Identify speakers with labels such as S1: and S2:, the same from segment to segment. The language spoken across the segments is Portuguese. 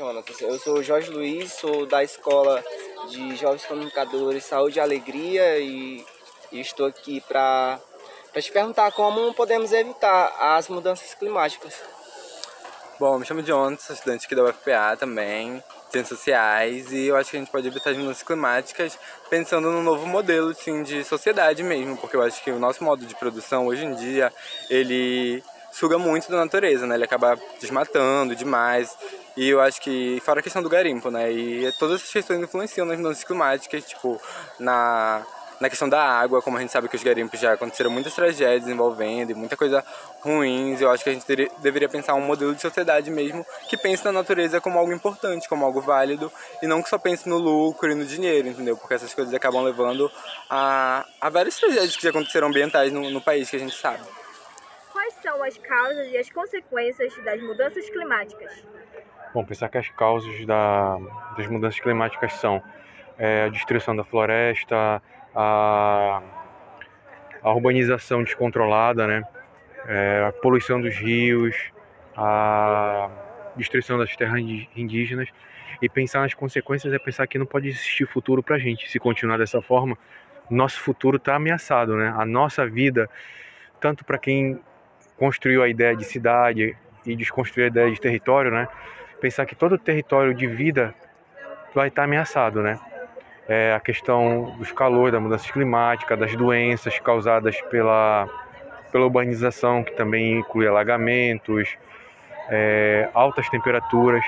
S1: Jonas. Eu sou Jorge Luiz, sou da Escola de Jovens Comunicadores Saúde e Alegria e, e estou aqui para te perguntar como podemos evitar as mudanças climáticas.
S2: Bom, me chamo Jonas, sou estudante aqui da UFPA também, ciências sociais, e eu acho que a gente pode evitar as mudanças climáticas pensando num novo modelo assim, de sociedade mesmo, porque eu acho que o nosso modo de produção hoje em dia, ele suga muito da natureza, né? Ele acaba desmatando demais. E eu acho que, fora a questão do garimpo, né? E todas essas questões influenciam nas mudanças climáticas, tipo, na, na questão da água, como a gente sabe que os garimpos já aconteceram muitas tragédias envolvendo e muita coisa ruins. Eu acho que a gente teria, deveria pensar um modelo de sociedade mesmo que pense na natureza como algo importante, como algo válido, e não que só pense no lucro e no dinheiro, entendeu? Porque essas coisas acabam levando a, a várias tragédias que já aconteceram ambientais no, no país que a gente sabe.
S3: Quais são as causas e as consequências das mudanças climáticas?
S4: Bom, pensar que as causas da, das mudanças climáticas são é, a destruição da floresta, a, a urbanização descontrolada, né? É, a poluição dos rios, a destruição das terras indígenas. E pensar nas consequências é pensar que não pode existir futuro para a gente. Se continuar dessa forma, nosso futuro está ameaçado, né? A nossa vida, tanto para quem construiu a ideia de cidade e desconstruiu a ideia de território, né? Pensar que todo território de vida vai estar ameaçado, né? É a questão dos calores, da mudança climática, das doenças causadas pela, pela urbanização, que também inclui alagamentos, é, altas temperaturas.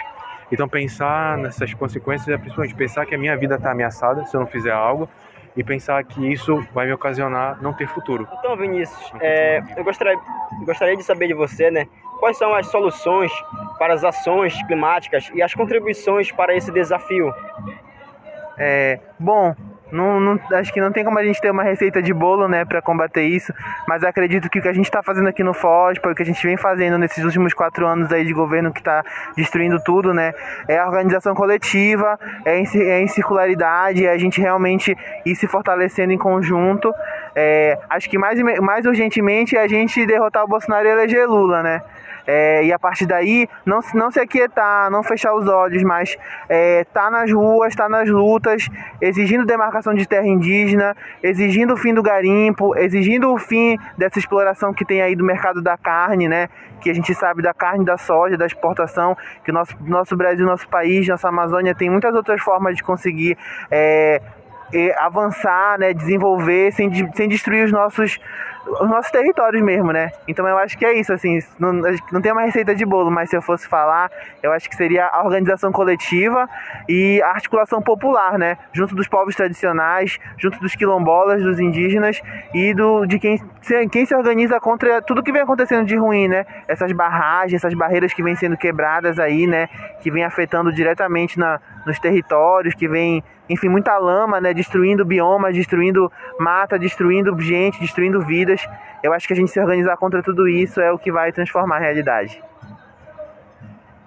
S4: Então pensar nessas consequências é principalmente pensar que a minha vida está ameaçada se eu não fizer algo e pensar que isso vai me ocasionar não ter futuro.
S5: Então, Vinícius, é, eu gostaria, gostaria de saber de você, né? Quais são as soluções para as ações climáticas e as contribuições para esse desafio?
S6: É, bom, não, não, acho que não tem como a gente ter uma receita de bolo, né, para combater isso, mas acredito que o que a gente está fazendo aqui no FOSPA, o que a gente vem fazendo nesses últimos quatro anos aí de governo que está destruindo tudo, né, é a organização coletiva, é em, é em circularidade, é a gente realmente ir se fortalecendo em conjunto. É, acho que mais, mais urgentemente é a gente derrotar o Bolsonaro e eleger Lula, né. É, e a partir daí, não, não se aquietar, não fechar os olhos, mas é, tá nas ruas, tá nas lutas, exigindo demarcação de terra indígena, exigindo o fim do garimpo, exigindo o fim dessa exploração que tem aí do mercado da carne, né? Que a gente sabe da carne, da soja, da exportação, que o nosso, nosso Brasil, nosso país, nossa Amazônia tem muitas outras formas de conseguir é, avançar, né, desenvolver sem, sem destruir os nossos os nossos territórios mesmo, né? Então eu acho que é isso, assim, não, não tem uma receita de bolo, mas se eu fosse falar, eu acho que seria a organização coletiva e a articulação popular, né? Junto dos povos tradicionais, junto dos quilombolas, dos indígenas e do, de quem se, quem se organiza contra tudo que vem acontecendo de ruim, né? Essas barragens, essas barreiras que vêm sendo quebradas aí, né? Que vem afetando diretamente na, nos territórios, que vem, enfim, muita lama, né? Destruindo biomas, destruindo mata, destruindo gente, destruindo vidas. Eu acho que a gente se organizar contra tudo isso é o que vai transformar a realidade.